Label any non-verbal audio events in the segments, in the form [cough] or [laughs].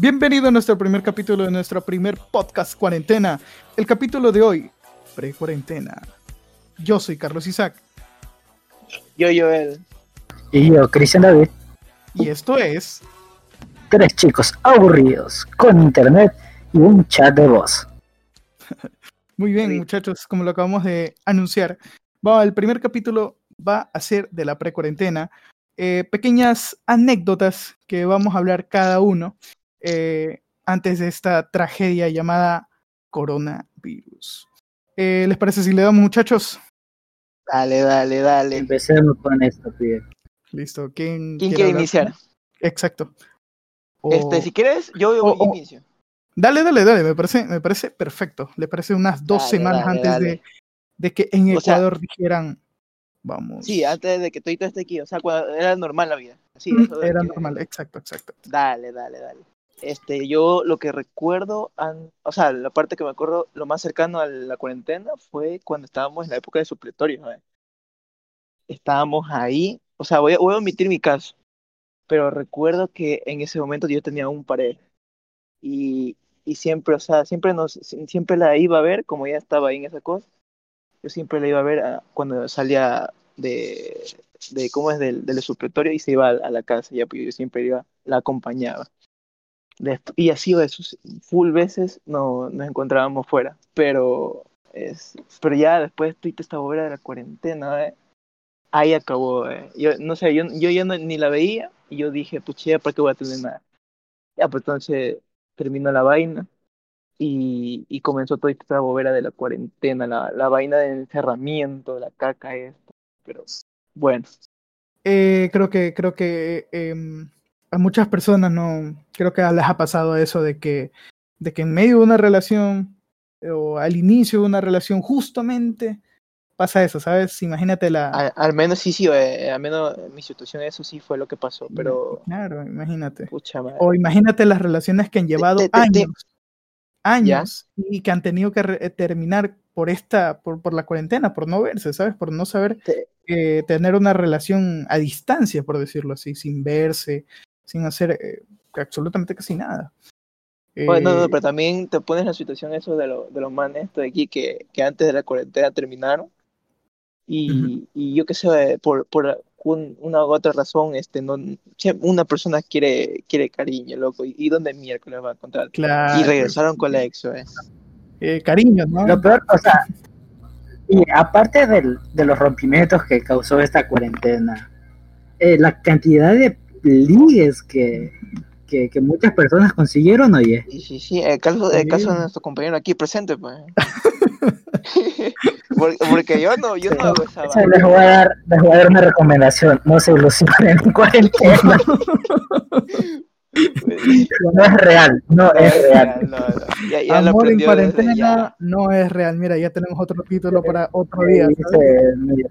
Bienvenido a nuestro primer capítulo de nuestro primer podcast cuarentena. El capítulo de hoy, pre-cuarentena. Yo soy Carlos Isaac. Yo, Joel. Y yo, Cristian David. Y esto es. Tres chicos aburridos, con internet y un chat de voz. [laughs] Muy bien, muchachos, como lo acabamos de anunciar. El primer capítulo va a ser de la pre-cuarentena. Eh, pequeñas anécdotas que vamos a hablar cada uno eh, antes de esta tragedia llamada coronavirus. Eh, ¿Les parece si le damos, muchachos? Dale, dale, dale. Empecemos con esto, pibe. Listo. ¿Quién, ¿Quién quiere iniciar? Exacto. Este, si quieres, yo, yo o- o- inicio. Dale, dale, dale, me parece, me parece perfecto. Le parece unas dos Dale, semanas dale, antes dale. De, de que en O sea- Ecuador dijeran, vamos. Sí, antes de que todo esté aquí, o sea, cuando era normal la vida. Sí, eso de Era que- normal, exacto, exacto. Dale, dale, dale. Este, yo lo que recuerdo, an- o sea, la parte que me acuerdo lo más cercano a la cuarentena fue cuando estábamos en la época de supletorio, ¿sabes? Estábamos ahí, o sea, voy a, voy a omitir mi caso, pero recuerdo que en ese momento yo tenía un pareja y, y siempre, o sea, siempre nos, siempre la iba a ver, como ya estaba ahí en esa cosa, yo siempre la iba a ver ah, cuando salía de, de cómo es del, del supletorio y se iba a, a la casa, ya, pues yo siempre iba, la acompañaba. Desp- y así de sus full veces no, nos encontrábamos fuera, pero es, pero ya después de esta obra de la cuarentena, ¿eh? ahí acabó. ¿eh? Yo no sé, yo, yo ya no- ni la veía y yo dije, pucha, ¿para qué voy a tener nada? Ya, pues entonces terminó la vaina y, y comenzó toda esta bobera de la cuarentena, la, la vaina del encerramiento, la caca esto, pero bueno. Eh, creo que, creo que em, a muchas personas no, creo que les ha pasado eso de que, de que en medio de una relación eh, o al inicio de una relación justamente pasa eso, ¿sabes? Imagínate la... Al, al menos sí, sí, eh, al menos en mi situación eso sí fue lo que pasó, pero Claro, imagínate. pucha. O imagínate las relaciones que han llevado te- te- te- años, años, y que han tenido que re- eh, terminar por esta, por, por la cuarentena, por no verse, ¿sabes? Por no saber Te- eh, tener una relación a distancia, por decirlo así, sin verse, sin hacer eh, absolutamente casi nada. Bueno, no, no, Eh, pero también te pones la situación eso de, lo, de los manes de aquí que, que antes de la cuarentena terminaron y, y yo qué sé, por, por un- una u otra razón, este, no, una persona quiere, quiere cariño, loco, y, y dónde miércoles va a encontrar. claro, Y regresaron con la ex, ¿eh? eh, cariño, ¿no? Lo peor, o sea, y aparte del- de los rompimientos que causó esta cuarentena, eh, la cantidad de ligues que, que, que muchas personas consiguieron, oye. Y sí, sí, el caso, el caso de Sí. nuestro compañero aquí presente, pues. [laughs] porque, porque yo no, yo no hago esa O sea, vaina. les, voy a dar, les voy a dar una recomendación, no se ilusionen [laughs] en cuarentena, [laughs] no es real, no es real. No, no, ya, ya lo Amor en cuarentena ya. no es real. Mira, ya tenemos otro título para otro día. Dice, ¿sabes? mira,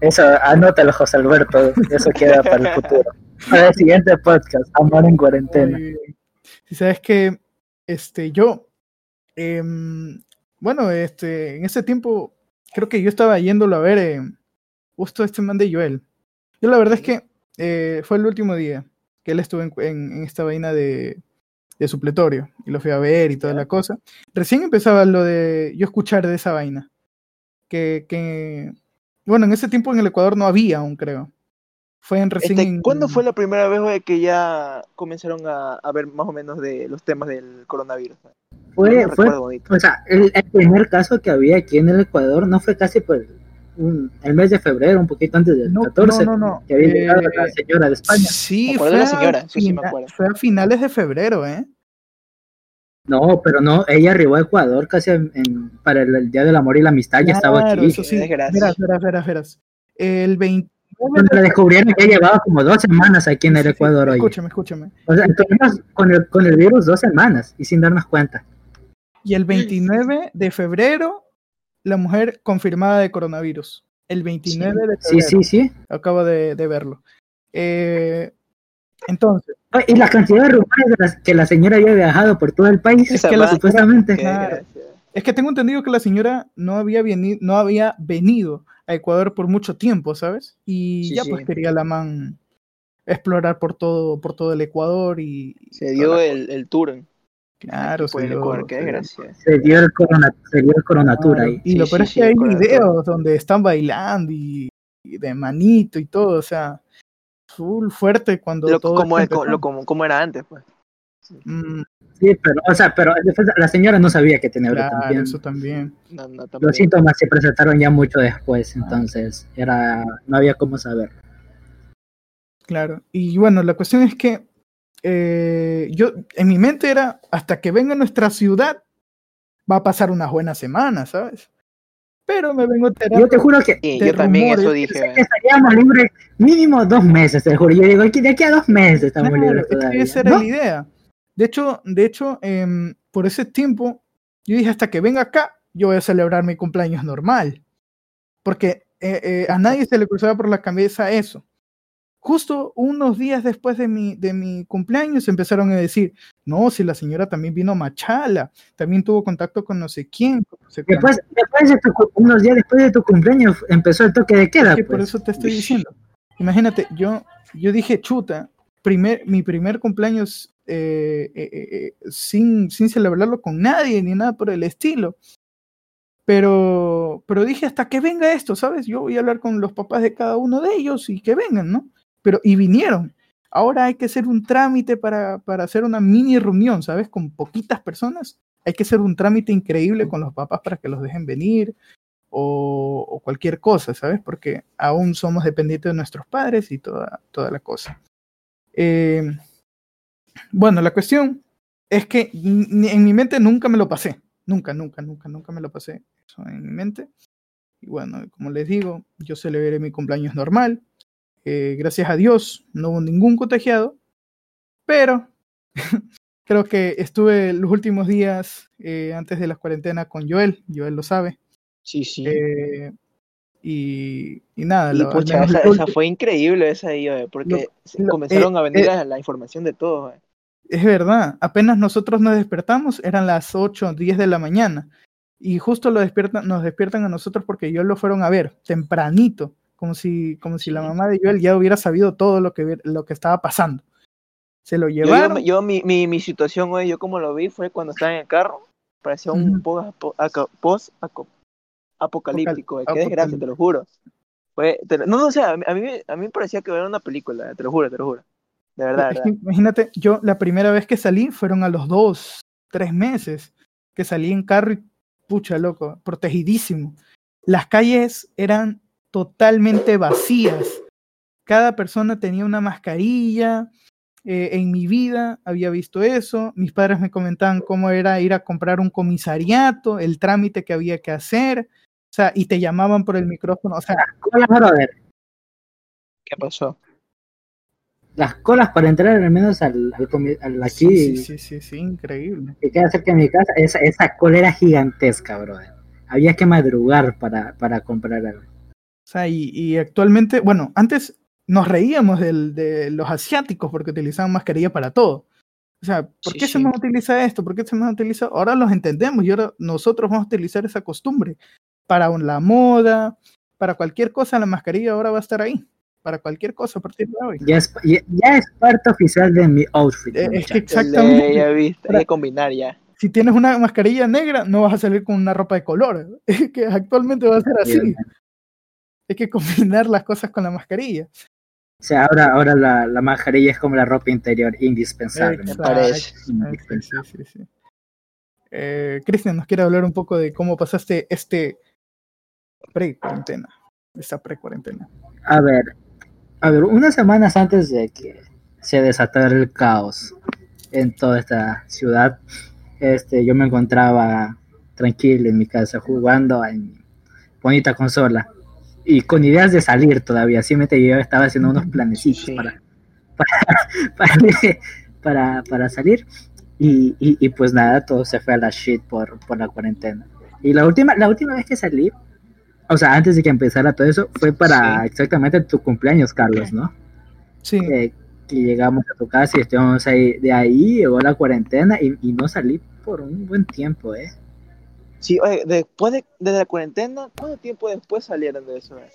Eso, anótalo, José Alberto, eso queda para el futuro. Para el siguiente podcast, Amor en cuarentena. Si sabes que este, yo, em, bueno, este, en ese tiempo, creo que yo estaba yéndolo a ver eh, justo este man de Joel. Yo la verdad es que eh, fue el último día que él estuvo en, en- en esta vaina de, de supletorio y lo fui a ver y toda la cosa. Recién empezaba lo de yo escuchar de esa vaina. Que, que, bueno, en ese tiempo en el Ecuador no había aún, creo. Fue en recién. Este, ¿Cuándo fue la primera vez que ya comenzaron a, a ver más o menos de los temas del coronavirus? Fue, No fue, o sea, el, el primer caso que había aquí en el Ecuador no fue casi por un- el mes de febrero, un poquito antes del No, 14, no, no, no. que había llegado Eh, la señora de España. Sí, fue, de la señora, a sí, sí me acuerdo. fue a finales de febrero, ¿eh? No, pero no, ella arribó a Ecuador casi en- en- para el, el Día del Amor y la Amistad, ya estaba Claro, aquí. eso sí. Verás, verás, verás, verás. El 29 Cuando la descubrieron ya llevaba como dos semanas aquí en el Sí, sí, Ecuador, oye. Escúchame, escúchame. O sea, estuvimos con el, con el virus dos semanas y sin darnos cuenta. Y el 29 de febrero, la mujer confirmada de coronavirus. El 29 de Sí, febrero. sí, sí. Acabo de, de verlo. Eh, entonces, Y la cantidad de rumores de las- que la señora había viajado por todo el país, Esa que la, supuestamente. Es que tengo entendido que la señora no había, veni- no había venido a Ecuador por mucho tiempo, ¿sabes? Y Sí, ya sí. pues quería la man explorar por todo, por todo el Ecuador y... Se dio el, el tour. Claro, Por el dio- Ecuador, qué se dio. desgracia. Se dio el corona, se dio el coronatura Claro, ahí. Y Sí, lo sí, peor es sí, que hay videos donde están bailando y, y de manito y todo, o sea, full fuerte cuando Lo, todo como, lo, como, como era antes, pues. Mm, Sí, pero, o sea, pero la señora no sabía que tenía claro, también. eso también. No, no, Los también. síntomas se presentaron ya mucho después, entonces era no había cómo saber. Claro. Y bueno, la cuestión es que eh, yo, en mi mente era, hasta que venga a nuestra ciudad, va a pasar unas buenas semanas, ¿sabes? Pero me vengo a enterar. Yo te juro que Sí, yo también eso dije. que estaríamos libres mínimo dos meses, te juro. Yo digo, aquí, de aquí a dos meses estamos Claro, libres todavía. esa era ¿no? la idea. De hecho, de hecho em, por ese tiempo, yo dije, hasta que venga acá, yo voy a celebrar mi cumpleaños normal. Porque eh, eh, a nadie se le cruzaba por la cabeza eso. Justo unos días después de mi, de mi cumpleaños empezaron a decir, no, si la señora también vino a Machala, también tuvo contacto con no sé quién. con no sé cuánto". Después, después de tu, unos días después de tu cumpleaños empezó el toque de queda. Es que por pues. eso te estoy diciendo. Imagínate, yo, yo dije, chuta, primer, mi primer cumpleaños eh, eh, eh, sin, sin celebrarlo con nadie ni nada por el estilo. Pero, pero dije, hasta que venga esto, ¿sabes? Yo voy a hablar con los papás de cada uno de ellos y que vengan, ¿no? Pero, y vinieron. Ahora hay que hacer un trámite para, para hacer una mini reunión, ¿sabes? Con poquitas personas. Hay que hacer un trámite increíble con los papás para que los dejen venir o, o cualquier cosa, ¿sabes? Porque aún somos dependientes de nuestros padres y toda, toda la cosa. Eh, bueno, la cuestión es que en mi mente nunca me lo pasé. Nunca, nunca, nunca, nunca me lo pasé eso en mi mente. Y bueno, como les digo, yo celebré mi cumpleaños normal. Eh, gracias a Dios no hubo ningún contagiado. Pero [laughs] creo que estuve los últimos días eh, antes de la cuarentena con Joel. Joel lo sabe. Sí, sí. Eh, y, y nada, y lo- pucha, esa, esa fue increíble esa oye, porque lo- comenzaron a venir la, información de todo. Es verdad, apenas nosotros nos despertamos, eran las 8 o 10 de la mañana. Y justo lo despiertan, nos despiertan a nosotros porque Joel lo fueron a ver, tempranito, como si, como si la mamá de Joel ya hubiera sabido todo lo que, lo que estaba pasando. Se lo Yo, yo, llevaron. yo mi, mi, mi situación, oye, yo como lo vi fue cuando estaba en el carro, parecía un Ujú. post, apo- aco- post aco- apocalíptico, oye, qué desgracia, te lo juro. Fue, te no, no, o sea, a mí, a mí, me- a mí me parecía que era una película, te lo juro, te lo juro. De verdad, Es de que verdad. [laughs] imagínate, yo la primera vez que salí fueron a los dos, tres meses, que salí en carro y pucha, loco, protegidísimo. Las calles eran totalmente vacías. Cada persona tenía una mascarilla. eh, en mi vida había visto eso. Mis padres me comentaban cómo era ir a comprar un comisariato, el trámite que había que hacer. O sea, y te llamaban por el micrófono. O sea, brother. ¿Qué pasó? Las colas para entrar al menos al, al, comi- al aquí, sí, sí, sí, increíble. que queda cerca de mi casa, esa, esa cola era gigantesca, brother. Había que madrugar para, para comprar algo. O sea, y, y actualmente, bueno, antes nos reíamos del- de los asiáticos porque utilizaban mascarilla para todo. O sea, ¿por Sí, qué se sí. nos utiliza esto? ¿Por qué se nos utiliza? Ahora los entendemos y ahora nosotros vamos a utilizar esa costumbre. Para la moda, para cualquier cosa, la mascarilla ahora va a estar ahí. Para cualquier cosa a partir de hoy. Ya es, ya, ya es parte oficial de mi outfit. Eh, es que exactamente. Ya viste, hay que combinar ya. Si tienes una mascarilla negra, no vas a salir con una ropa de color. [laughs] Es que actualmente va a ser así. Hay que combinar las cosas con la mascarilla. O sea, ahora, ahora la, la mascarilla es como la ropa interior, indispensable. Me Exacto. parece. Ah, sí, sí, sí, sí. Eh, Cristian, ¿nos quiere hablar un poco de cómo pasaste este pre-cuarentena? Esta pre-cuarentena. A ver, a ver, unas semanas antes de que se desatara el caos en toda esta ciudad, este, yo me encontraba tranquilo en mi casa jugando en mi bonita consola y con ideas de salir todavía. Simplemente yo estaba haciendo unos planecitos Sí. para, para, [laughs] para, para, para salir y, y, y pues nada, todo se fue a la shit por, por la cuarentena. Y la última, la última vez que salí, o sea, antes de que empezara todo eso, fue para Sí. exactamente tu cumpleaños, Carlos, ¿no? Sí, Eh, que llegamos a tu casa y estuvimos ahí, de ahí llegó la cuarentena y, y no salí por un buen tiempo, ¿eh? Sí, oye, después de, de la cuarentena, ¿cuánto tiempo después salieron de eso? eh?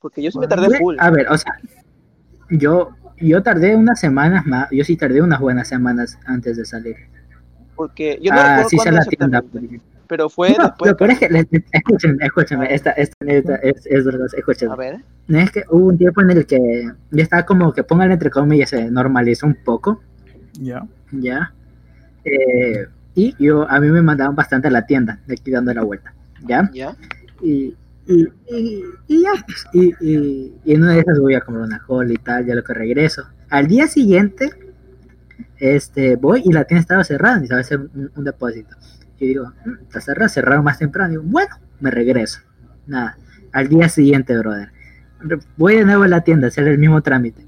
Porque yo sí me Bueno, tardé full. A ver, o sea, yo, yo tardé unas semanas más, yo sí tardé unas buenas semanas antes de salir. Porque yo no Ah, sí, se la tienda. exactamente, pero fue No, después. lo peor es que, escúchenme, escúchenme, esta, esta anécdota es, es verdad, escúchenme. A ver, No es que hubo un tiempo en el que ya estaba como que pongan entre comillas, se normalizó un poco, Ya. ya. Eh, y yo, a mí me mandaban bastante a la tienda, de aquí dando la vuelta, ya. ya. Y, y, y, y ya, pues, y, y, y en una de esas voy a comprar una cola y tal, ya lo que regreso. Al día siguiente, este, voy y la tienda estaba cerrada, necesitaba hacer un, un depósito. Y digo, "Mm, está cerrada, cerraron más temprano. Digo, bueno, me regreso. Nada, al día siguiente, brother. Voy de nuevo a la tienda a hacer el mismo trámite.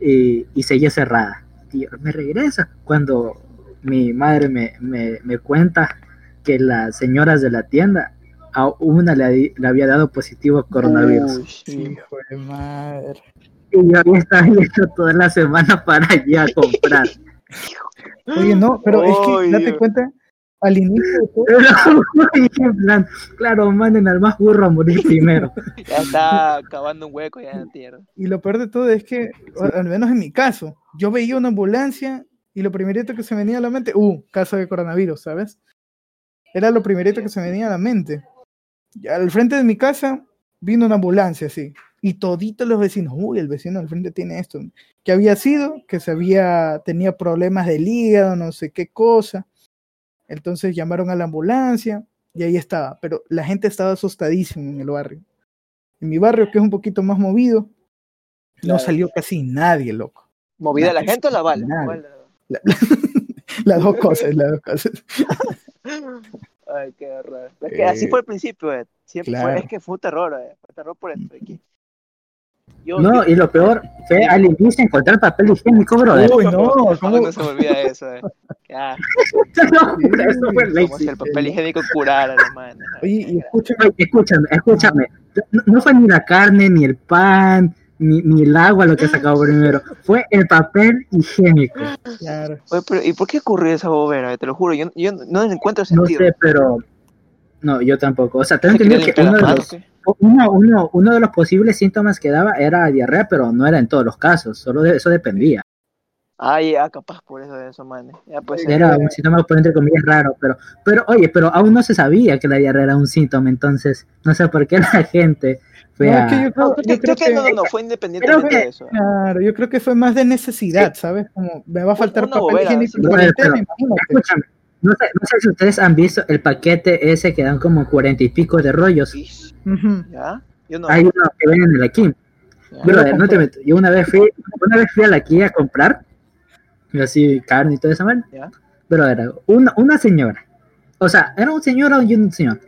Y, y seguía cerrada. Y yo, me regreso. Cuando mi madre me, me, me cuenta que las señoras de la tienda a una le, le había dado positivo a coronavirus. Uy, sí. Hijo de madre. Y yo había estado yendo toda la semana para allá a comprar. [laughs] Oye, no, pero es que date cuenta, al inicio de todo, Pero, [laughs] en plan, claro, manden al más burro a morir primero. [laughs] Ya está cavando un hueco ya en la tierra. y lo peor de todo es que, al menos en mi caso, yo veía una ambulancia y lo primerito que se me venía a la mente, uh, caso de coronavirus, ¿sabes? Era lo primerito que se me venía a la mente. Y al frente de mi casa vino una ambulancia, así. Y toditos los vecinos, uy, el vecino al frente tiene esto. Que había sido, que se había, tenía problemas del hígado, no sé qué cosa. Entonces llamaron a la ambulancia y ahí estaba. Pero la gente estaba asustadísima en el barrio. En mi barrio, que es un poquito más movido, no salió casi nadie, loco. ¿Movida la gente o la bala? [laughs] Las dos cosas, las dos cosas. [laughs] Ay, qué. Es que así Eh, fue al principio, eh. Siempre fue- es que fue un terror, eh. Fue terror por esto. Aquí. Yo, No, yo- y lo peor fue al inicio encontrar papel higiénico, brother. Uy, no, ¿Cómo ¿cómo? no se me olvida eso, eh? [laughs] Ya, No, eso fue como si el papel higiénico curara, hermano. Oye, y escúchame, escúchame, escúchame. No, no fue ni la carne, ni el pan, ni, ni el agua lo que sacado primero. Fue el papel higiénico. claro. Oye, pero ¿y por qué ocurrió esa bobera? Te lo juro, yo, yo no encuentro No sentido. sé, pero. No, yo tampoco. O sea, tengo ¿Se quería entendido que uno de, manos, los, qué? Uno, uno, uno de los posibles síntomas que daba era diarrea, pero no era en todos los casos. Solo de eso dependía. Ah, ya, capaz por eso de eso, man. Ya, pues. Era un síntoma, por entre comillas, raro. Pero, pero oye, pero aún no se sabía que la diarrea era un síntoma. Entonces, no sé por qué [laughs] la gente fue No, a. es que yo creo, No, creo, yo que, creo que no, no, no, fue independientemente que- de eso. Claro, yo creo que fue más de necesidad, ¿sabes? Como me va a faltar Una papel higiénico Pero-. Escúchame, no sé, no sé si ustedes han visto el paquete ese que dan como cuarenta y pico de rollos. ¿Ya? Yo no. Hay uno que venden en la Kim. Brother, no te meto. Yo una vez fui, una vez fui a la Kim a comprar, y así carne y todo eso, man. Pero era una, una señora. O sea, era un señor y un señor.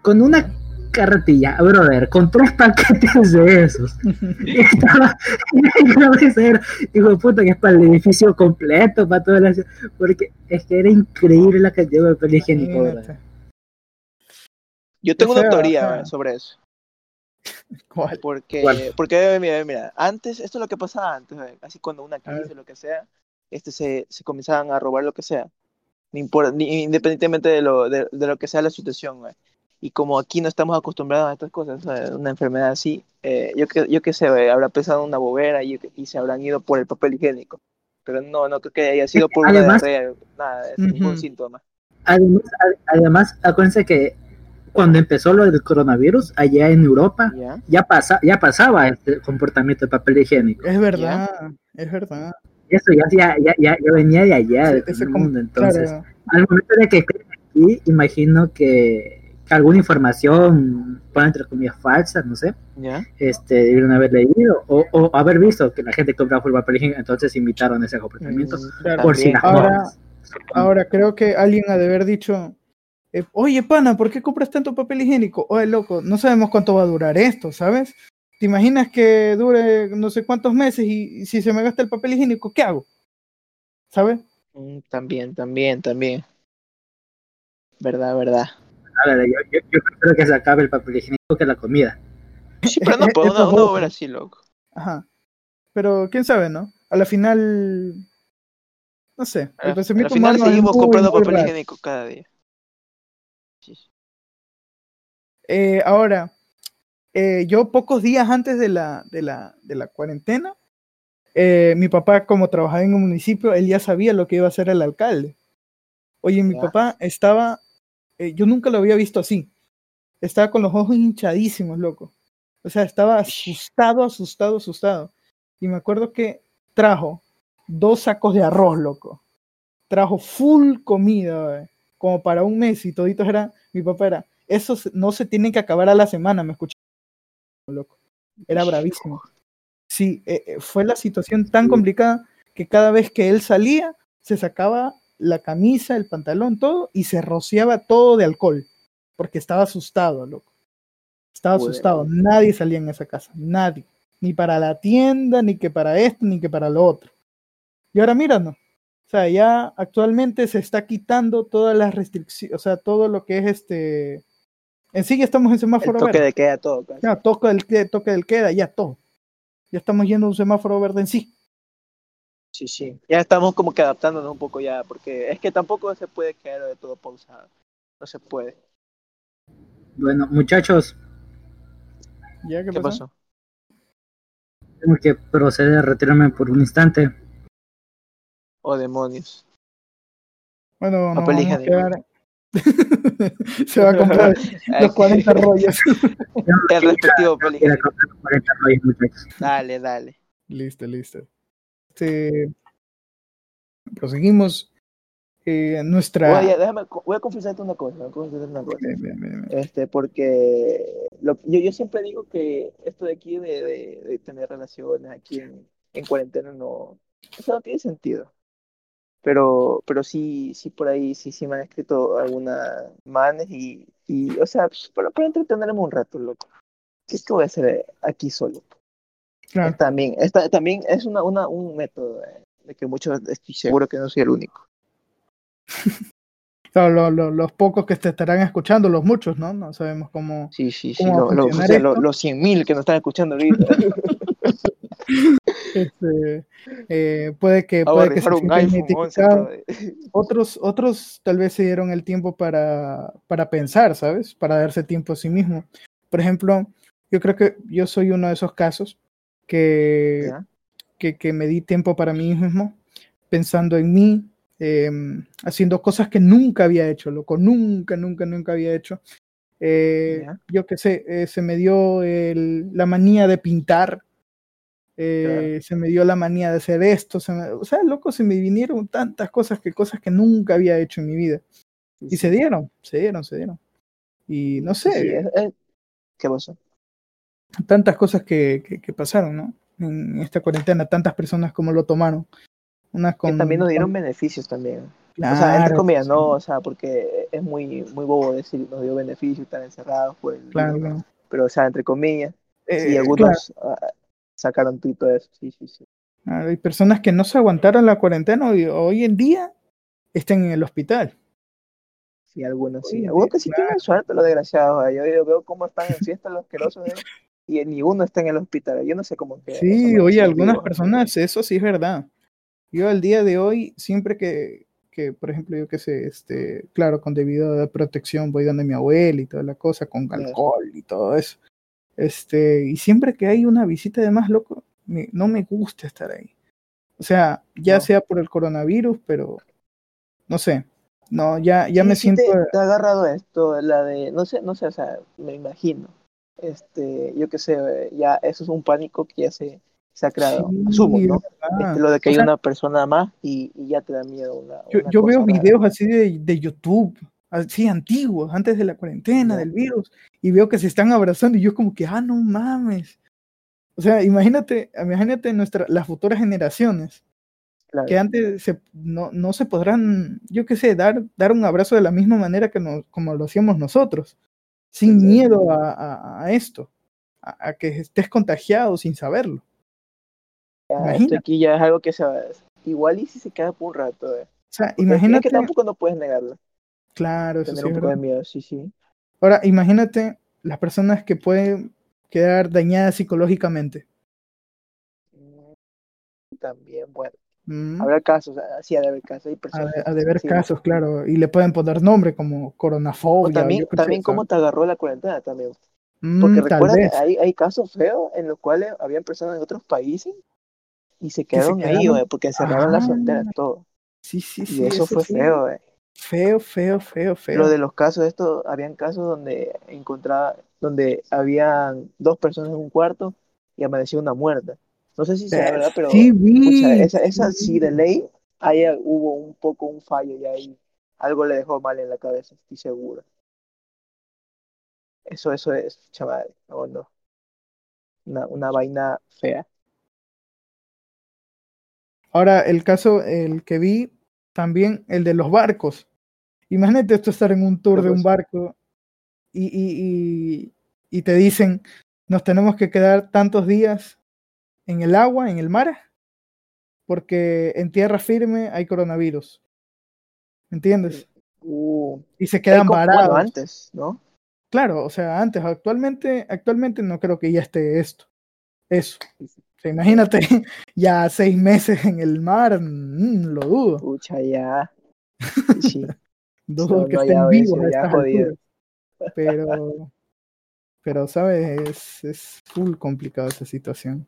Con una carretilla, brother, con tres paquetes de esos. Y [laughs] estaba en cabecera. Digo, puta, que es para el edificio completo, para toda la ciudad. Porque es que era increíble la cantidad de papel higiénico. Yo tengo una teoría eh, sobre eso. ¿Cuál? Porque, ¿Cuál? porque mira, mira, antes, esto es lo que pasaba antes, eh, así cuando una crisis o lo que sea, este se, se comenzaban a robar lo que sea, ni impor- ni- independientemente de lo, de, de lo que sea la situación, güey. Y como aquí no estamos acostumbrados a estas cosas, ¿sabes? una enfermedad así, eh, yo que yo qué sé, güey, habrá pesado una bobera y, y se habrán ido por el papel higiénico. Pero no, no creo que haya sido por una Además- diarrea, nada, Ujú. ningún síntoma. Además, ad- además, acuérdense que cuando empezó lo del coronavirus, allá en Europa, ¿Ya? ya, pasa, ya pasaba este comportamiento de papel higiénico. Es verdad, es verdad. Eso ya, ya, ya, ya, ya venía de allá, de Ese- ese todo el com- mundo. Entonces, claro, al momento de que aquí, imagino que, que alguna información, por entre comillas, falsa, no sé, ¿Ya? este, debieron haber leído o, o haber visto que la gente compraba papel higiénico, entonces imitaron ese comportamiento Mm, claro. por si las Ahora-. Ahora creo que alguien ha de haber dicho, eh, oye pana, ¿por qué compras tanto papel higiénico? Oye loco, no sabemos cuánto va a durar esto, ¿sabes? ¿Te imaginas que dure no sé cuántos meses y, y si se me gasta el papel higiénico, ¿qué hago? ¿Sabes? Mm, También, también, también. Verdad, verdad. Yo, yo, yo prefiero que se acabe el papel higiénico que la comida. Sí, pero no, [laughs] es una ojo. bobera así, loco. Ajá. Pero quién sabe, ¿no? A la final, no sé. A la- El Al pensamiento final seguimos comprando muy papel raro. higiénico cada día. Sí, sí. Eh, ahora, eh, yo pocos días antes de la, de la, de la cuarentena, eh, mi papá, como trabajaba en un municipio, él ya sabía lo que iba a hacer el alcalde. Oye, mi Ya. papá estaba, eh, yo nunca lo había visto así. Estaba con los ojos hinchadísimos, loco. O sea, estaba asustado, asustado, asustado. Y me acuerdo que trajo dos sacos de arroz, loco. Trajo full comida, eh, como para un mes y toditos era, mi papá era, eso se- no se tiene que acabar a la semana, me escuché, loco. Era bravísimo. Sí, eh, fue la situación tan complicada que cada vez que él salía, se sacaba la camisa, el pantalón, todo, y se rociaba todo de alcohol, porque estaba asustado, loco. Estaba Bueno. asustado. Nadie salía en esa casa, nadie. Ni para la tienda, ni que para esto, ni que para lo otro. Y ahora míranos. O sea, ya actualmente se está quitando todas las restricciones, o sea, todo lo que es este. En sí ya estamos en El semáforo toque verde. de queda todo. casi. Ya, toque del, que- toque del queda, ya todo. Ya estamos yendo a un semáforo verde en sí. Sí, sí. Ya estamos como que adaptándonos un poco ya, porque es que tampoco se puede quedar de todo pausado. No se puede. Bueno, muchachos, ¿Ya qué, ¿Qué pasó? pasó? tengo que proceder a retirarme por un instante. Oh, demonios. Bueno, vamos a quedar. [laughs] se va a comprar [laughs] los 40 rollos. [laughs] El respectivo película. comprar 40 rollos, muchachos. Dale, dale. listo, listo. Este, proseguimos. Eh, nuestra. Oye, déjame, voy a confesarte una cosa. Voy a confesarte una cosa. Bien, bien, bien, bien. Este, porque lo- yo, yo siempre digo que esto de aquí de, de, de tener relaciones aquí en, en cuarentena no, eso no tiene sentido. Pero, pero sí, sí por ahí sí, sí me han escrito algunas manes y, y o sea, pues, para, para entretenerme un rato, loco. ¿Qué es que voy a hacer aquí solo? Claro. También, esta, también es una, una, un método de, que muchos, estoy seguro que no soy el único. [laughs] Claro, lo- lo- los pocos que te estarán escuchando, los muchos, ¿no? No sabemos cómo. Sí, sí, sí, ¿Cómo lo- o sea, los 100.000 que nos están escuchando ahorita. [laughs] [laughs] Este, eh, puede que, puede que se rifar un sientan iPhone 11 identificados. Pro. Otros, otros tal vez se dieron el tiempo para, para pensar, ¿sabes? Para darse tiempo a sí mismo. Por ejemplo, yo creo que yo soy uno de esos casos que, que, que me di tiempo para mí mismo, pensando en mí, eh, haciendo cosas que nunca había hecho, loco, nunca, nunca, nunca había hecho. Eh. Yo qué sé, eh, se me dio el- la manía de pintar, eh, se me dio la manía de hacer esto, se me- o sea, loco, se me vinieron tantas cosas que cosas que nunca había hecho en mi vida. Y se dieron, se dieron, se dieron. Y no sé, Sí, es- es- ¿Qué pasó? Tantas cosas que, que, que pasaron, ¿no? En esta cuarentena, tantas personas como lo tomaron. Unas Que también nos dieron con- beneficios también. o sea, entre claro, comillas, sí, no, o sea, porque es muy, muy bobo decir nos dio beneficios, estar encerrados por el Claro, claro. pero o sea, entre comillas, Eh, sí, claro, algunos ah, sacaron tuito de eso, sí, sí, sí. claro, hay personas que no se aguantaron la cuarentena y hoy en día están en el hospital. Sí, algunos sí. Algunos que sí claro. tienen suerte, los desgraciados. Yo, yo veo cómo están en fiesta los asquerosos ¿eh? [laughs] y ni uno está en el hospital. Yo no sé cómo que. Sí, oye, algunas vivo. personas, eso sí es verdad. Yo al día de hoy, siempre que, que por ejemplo, yo qué sé, este, claro, con debido a protección voy donde mi abuela y toda la cosa, con alcohol y todo eso. Este, y siempre que hay una visita de más loco, me- no me gusta estar ahí. O sea, ya No. sea por el coronavirus, pero no sé. No, ya, ya Sí, me sí siento. Te, te ha agarrado esto, la de. No sé, no sé, o sea, me imagino. Este, yo qué sé, ya eso es un pánico que ya se, se ha creado. Sí, Asumo, ¿no? verdad. Este, lo de que O hay sea, una persona más y, y ya te da miedo. Una, Yo, una yo veo rara. videos así de, de YouTube, así antiguos, antes de la cuarentena, del virus, y veo que se están abrazando y yo como que, ah, no mames. O sea, imagínate, imagínate nuestra, las futuras generaciones, Claro. que antes se, no, no se podrán, yo qué sé, dar, dar un abrazo de la misma manera que nos, como lo hacíamos nosotros, sin miedo a, a- a esto, a, a que estés contagiado sin saberlo. Ya, esto aquí ya es algo que se va. Igual y si se queda por un rato. Eh. O sea, imagínate, Es que tampoco no puedes negarlo. claro, eso Tener sí un poco de miedo, sí, sí. Ahora, imagínate las personas que pueden quedar dañadas psicológicamente. Mm, También, bueno. Mm, Habrá casos, ah, sí, ha de haber casos. Hay Ha personas. de, ha de haber sí. casos, claro, y le pueden poner nombre como O coronafobia. también, también cómo te agarró la cuarentena también. Mm, Porque tal recuerda que hay, hay casos feos en los cuales habían personas de otros países Y se quedaron ahí, quedaron- porque cerraron Ah. frontera, todo. Sí, sí, Y sí. eso, fue sí. feo. Feo, feo, feo, feo. Lo de los casos, esto, habían casos donde encontraba, donde habían dos personas en un cuarto y amaneció una muerta. No sé si será verdad, pero Sí, vi. pucha, esa, esa sí, de ley, ahí hubo un poco un fallo y ahí algo le dejó mal en la cabeza, estoy seguro. Eso, eso es, chaval, no, no. Una, una vaina fea. Ahora, el caso, el que vi, también el de los barcos. Imagínate esto estar en un tour de un barco y, y, y, y te dicen, nos tenemos que quedar tantos días en el agua, en el mar, porque en tierra firme hay coronavirus. ¿Entiendes? Uh, Y se quedan bueno, varados. antes, ¿no? Claro, o sea, antes, actualmente, actualmente no creo que ya esté esto. Eso. O sea, imagínate, [laughs] ya seis meses en el mar, mm, lo dudo. Pucha, ya. [laughs] Sí. Dudo No, que no, estén vivos a estas alturas. Pero, pero, ¿sabes? Es, es full complicada esa situación.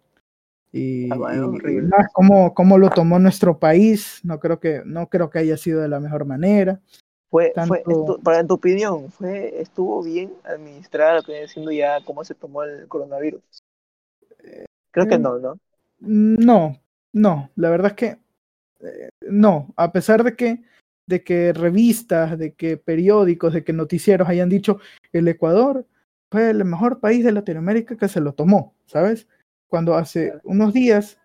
Y, Ah, bueno, y- y horrible. más cómo, cómo lo tomó nuestro país, no creo que, no creo que haya sido de la mejor manera. Fue, Tanto- fue, estu- para en tu opinión, fue, estuvo bien administrada lo que viene siendo ya cómo se tomó el coronavirus. Creo que eh, no, ¿no? No, no, la verdad es que eh, no, a pesar de que, de que revistas, de que periódicos, de que noticieros hayan dicho el Ecuador fue el mejor país de Latinoamérica que se lo tomó, ¿sabes? Cuando hace unos días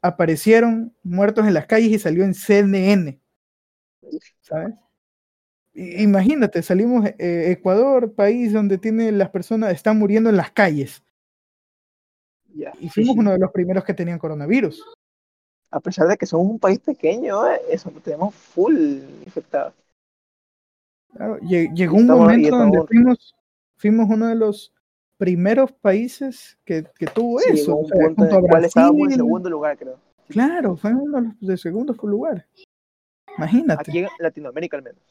aparecieron muertos en las calles y salió en CNN, ¿sabes? Imagínate, salimos eh, Ecuador, país donde tiene las personas están muriendo en las calles Ya, y sí, fuimos sí. uno de los primeros que tenían coronavirus. A pesar de que somos un país pequeño, eh, eso tenemos full infectados. Claro, lle- llegó un estamos- momento donde fuimos, fuimos uno de los primeros países que, que tuvo Sí, eso. o un sea, junto a estábamos en Brasil. segundo lugar, creo. Claro, fue uno de los de segundo lugar. Imagínate. Aquí en Latinoamérica al menos.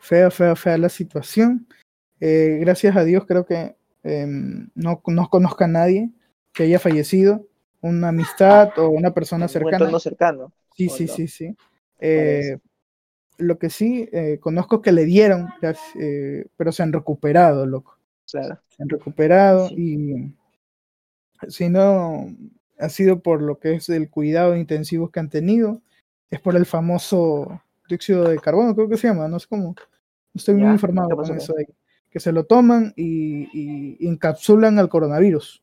Fea, fea, fea la situación. Eh, gracias a Dios creo que em, no, no conozca a nadie que haya fallecido, una amistad o una persona Un cercana. entorno cercano. Sí, ¿o sí, sí, sí. Eh, lo que sí, eh, conozco que le dieron, pero se han recuperado, loco. Claro. Se han recuperado Sí. y si no ha sido por lo que es el cuidado intensivo que han tenido, es por el famoso dióxido de carbono, creo que se llama, no sé cómo, no estoy muy informado ¿qué con eso de que se lo toman y, y encapsulan al coronavirus,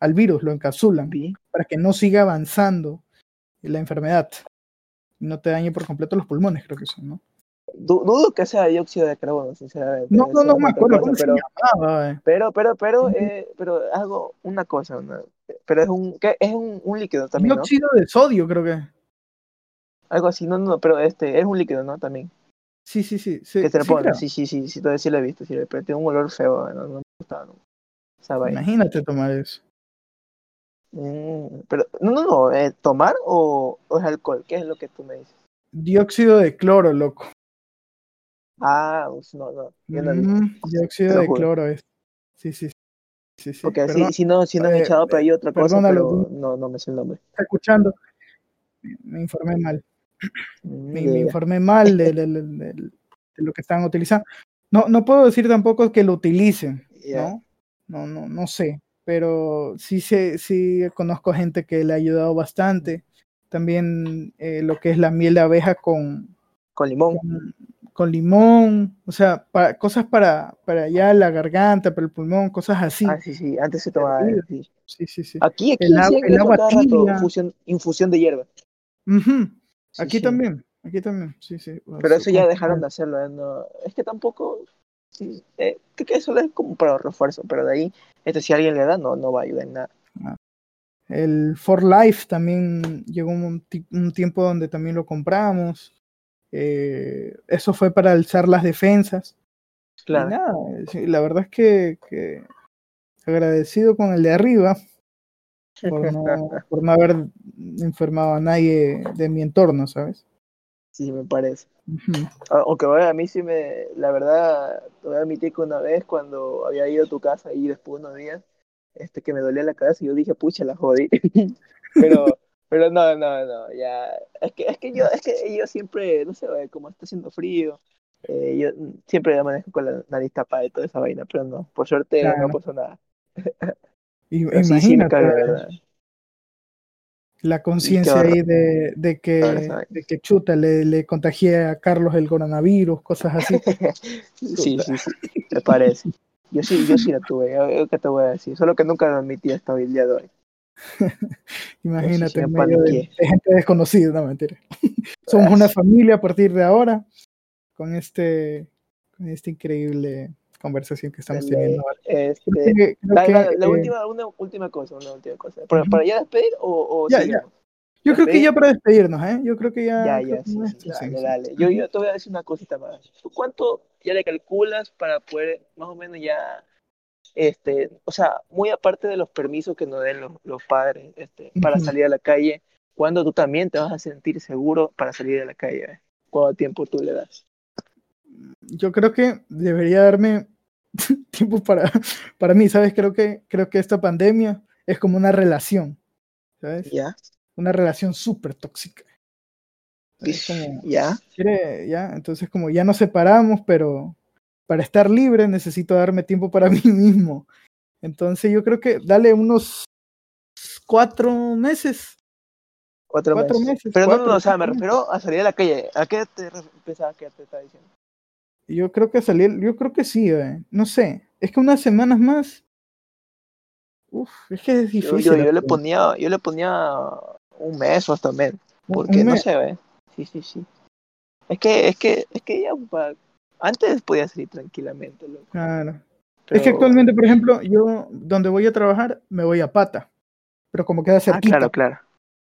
al virus, lo encapsulan para que no siga avanzando la enfermedad y no te dañe por completo los pulmones, creo que son, ¿no? Du- dudo que sea dióxido de carbono, sinceramente. No, no, no me acuerdo cosa, cómo pero, se llamaba. eh. pero, pero, pero, Ujú. eh, pero algo, una cosa, pero es un, ¿qué? es un, un líquido también, ¿no? Dióxido de sodio, creo que. Algo así, no, no, pero este, es un líquido, ¿no? También, Sí, sí, sí. sí, que lo sí, ponen, creo. sí, sí, sí, sí, todavía sí lo he visto, sí, pero tiene un olor feo, no, no me gustaba, no. Esa vaina. Imagínate tomar eso. Mm, pero, no, no, no, eh, ¿tomar o, o es alcohol? ¿Qué es lo que tú me dices? Dióxido de cloro, loco. Ah, pues, no, no, yo. Mm, dióxido de juro. cloro es. Sí, sí, sí. sí, Porque perdón, si, si no, si no he eh, echado, pero hay otra cosa, pero no, no me sé el nombre. está escuchando. Me- informé mal. Me, informé mal de, de- de- de- de lo que están utilizando. No, no puedo decir tampoco que lo utilicen. ¿no? No, no, no sé. Pero sí sé, sí conozco gente que le ha ayudado bastante. También eh, lo que es la miel de abeja con, Con limón. con, con limón, o sea, para, cosas para, para ya la garganta, para el pulmón, cosas así. Ah, sí, sí, antes se tomaba. Sí. Sí, sí, sí. Aquí, aquí El el agua tibia. infusión, infusión de hierba. Sí, Aquí sí. también, aquí también, sí, sí. Pero eso ya dejaron de hacerlo. ¿eh? No, es que tampoco. sí, eh, creo que eso es como para refuerzo, pero de ahí, este, si alguien le da, no, no va a ayudar en nada. El For Life también llegó un, un tiempo donde también lo compramos. Eh, eso fue para alzar las defensas. Y Claro. nada, sí, la verdad es que, que agradecido con el de arriba por no, [laughs] por no haber enfermado a nadie de mi entorno, ¿sabes? Sí, me parece. Aunque bueno, a mí sí me. La verdad, te voy a admitir que una vez cuando había ido a tu casa y después de unos días, este, que me dolía la cabeza, yo dije, pucha, la jodí. [laughs] pero, pero no, no, no, ya. Es que, es que yo, es que yo siempre, no sé, como está haciendo frío, eh, yo siempre me manejo con la nariz tapada y toda esa vaina, pero no, por suerte Claro. no pasó nada. Y- [laughs] sí, sí me imagínate caga, ¿verdad? la conciencia ahí de, de que, de que chuta, le, le contagié a Carlos el coronavirus, cosas así. [laughs] Sí, sí, sí, me parece. Yo sí, yo sí la tuve, yo- yo ¿qué te voy a decir? Solo que nunca lo admití hasta hoy el día de hoy. [laughs] Imagínate, en medio de, de gente desconocida, no mentira. [laughs] Somos una familia a partir de ahora con este con esta increíble conversación que estamos teniendo ahora. Este, que- la, que, la- la eh, última, una última cosa, una última cosa. ¿Para, para ya despedir o, o Ya, sigamos? yo creo que ya para despedirnos, ¿eh? Yo creo que ya. Ya, ya, sí, sí, dale, sí, dale. Yo, yo te voy a decir una cosita más. ¿Tú cuánto ya le calculas para poder, más o menos ya, este, o sea, muy aparte de los permisos que nos den los, los padres, este, para Ujú. salir a la calle, ¿cuándo tú también te vas a sentir seguro para salir a la calle? eh? ¿Cuánto tiempo tú le das? Yo creo que debería darme [laughs] tiempo para, para mí, ¿sabes? Creo que, creo que esta pandemia es como una relación, ¿sabes? ¿Ya? Una relación súper tóxica. Como, ¿Ya? quiere- ya, entonces como ya nos separamos, pero para estar libre necesito darme tiempo para [laughs] mí mismo. Entonces yo creo que dale unos cuatro meses. Cuatro, Cuatro meses. meses, Pero no, no, o sea, me refiero a salir a la calle. ¿A qué te pensabas que te estaba diciendo? Yo creo que salir, yo creo que sí, eh, no sé. Es que unas semanas más. Uf, es que es difícil. yo, yo le hacer. ponía, yo le ponía un mes o hasta menos. Un- Porque no mes. se ve. Sí, sí, sí. Es que, es que, es que ya pa- antes podía salir tranquilamente, loco. Claro. Es que actualmente, por ejemplo, yo donde voy a trabajar me voy a pata, pero como queda Ah, cerquita. claro, claro.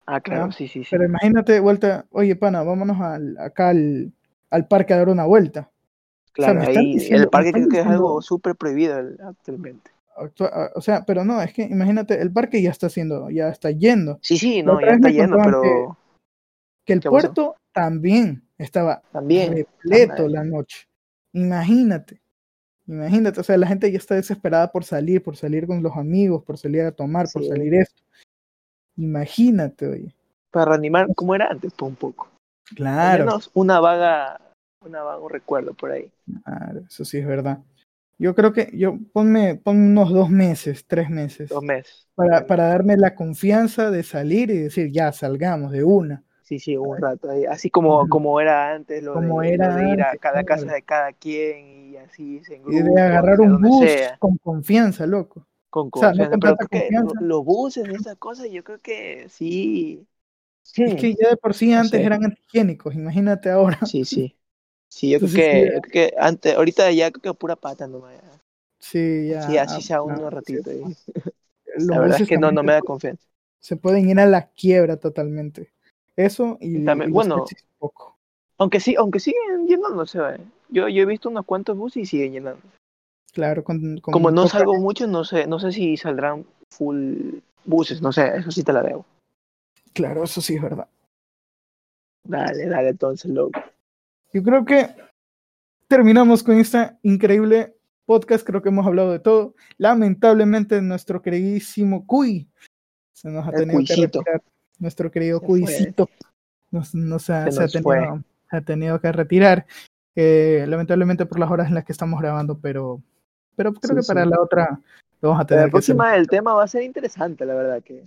Ah, claro, sí, sí, sí. Pero imagínate, vuelta, oye, pana, vámonos al, acá al, al parque a dar una vuelta. Claro, ahí diciendo- el parque creo que es algo súper prohibido actualmente. Actua- a- O sea, pero no, es que imagínate, el parque ya está haciendo, ya está yendo. Sí, sí, no, ya está contaban pero Que el puerto también estaba también. repleto madre. la noche. Imagínate, imagínate, o sea, la gente ya está desesperada por salir, por salir con los amigos, por salir a tomar, por salir esto. Imagínate, oye. Para reanimar como era antes, pues un poco. Claro. menos una vaga, una vago recuerdo por ahí. Claro, eso sí es verdad. Yo creo que yo ponme, ponme unos dos meses, tres meses, Dos meses. para, para darme la confianza de salir y decir, ya, salgamos de una. Sí, sí, un rato ahí. Así como, como era antes, lo, Como de, era lo de ir a antes, cada claro. casa de cada quien y así, en Y grupo, de agarrar un bus sea, con confianza, loco. con o sea, no confianza. Pero que confianza. lo- los buses y esas cosas, yo creo que sí. Es que ya de por sí No antes sé. eran antihigiénicos, imagínate ahora. Sí, sí. Sí, yo creo que, sí, yo creo que antes, ahorita ya creo que pura pata nomás. Sí, ya. Sí, así sea unos sí, ratitos. ahí. La verdad es que no, no me da confianza. Se pueden ir a la quiebra totalmente. Eso y, Y también- y los bueno, poco. Aunque sí, aunque siguen llenándose, ¿eh? yo, yo he visto unos cuantos buses y siguen llenando. Claro, con, con Como no poca- salgo mucho, no sé, no sé si saldrán full buses, no sé, eso sí te la debo. Claro, eso sí es verdad. Dale, dale entonces, loco. Yo creo que terminamos con esta increíble podcast. Creo que hemos hablado de todo. Lamentablemente, nuestro queridísimo Cuy se nos ha El tenido que retirar. Nuestro querido. Cuycito nos, nos ha, Se se ha nos tenido, ha tenido que retirar. eh, lamentablemente por las horas en las que estamos grabando, pero, pero creo Sí, que para sí. la otra lo vamos a La tener hacer. próxima el tema va a ser interesante, la verdad que.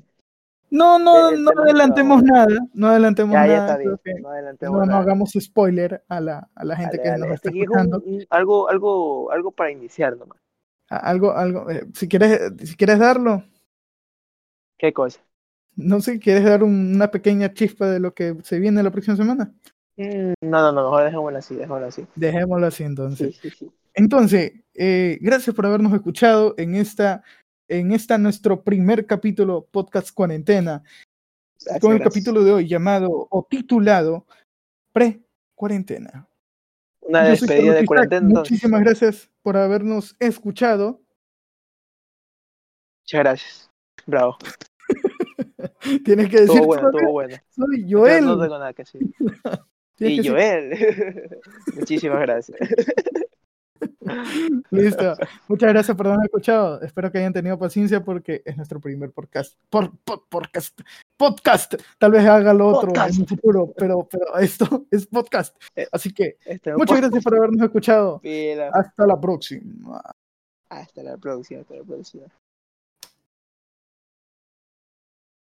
No, no, no adelantemos vamos nada. No adelantemos Ya, ya nada. está bien. No adelantemos no, no nada. hagamos spoiler a la, a la gente Dale, que dale. nos está Este aquí es un- escuchando. un- algo, algo, algo para iniciar nomás. Algo, algo, eh, si quieres, si quieres darlo, ¿Qué cosa? No sé, quieres dar un- una pequeña chispa de lo que se viene la próxima semana. Mm, no, no, no, mejor dejémoslo así, dejémoslo así. Dejémoslo así entonces. Sí, sí, sí. Entonces, eh, gracias por habernos escuchado en esta, en esta nuestro primer capítulo podcast cuarentena, Gracias, con el gracias. capítulo de hoy llamado o titulado pre-cuarentena. Una Yo despedida de cuarentena. Muchísimas gracias por habernos escuchado. Muchas gracias. Bravo. [laughs] Tienes que decir, Estuvo bueno, "Soy- bueno. Joel. No tengo nada que decir. [laughs] Y que Joel. [laughs] Muchísimas gracias. Listo. Muchas gracias por haberme escuchado. Espero que hayan tenido paciencia porque es nuestro primer podcast. Por, por- podcast. Podcast. Tal vez haga lo otro Podcast. en un futuro, pero, pero esto es podcast. Eh, Así que Este, muchas gracias por habernos escuchado. Pila. Hasta la próxima. Hasta la próxima, hasta la próxima.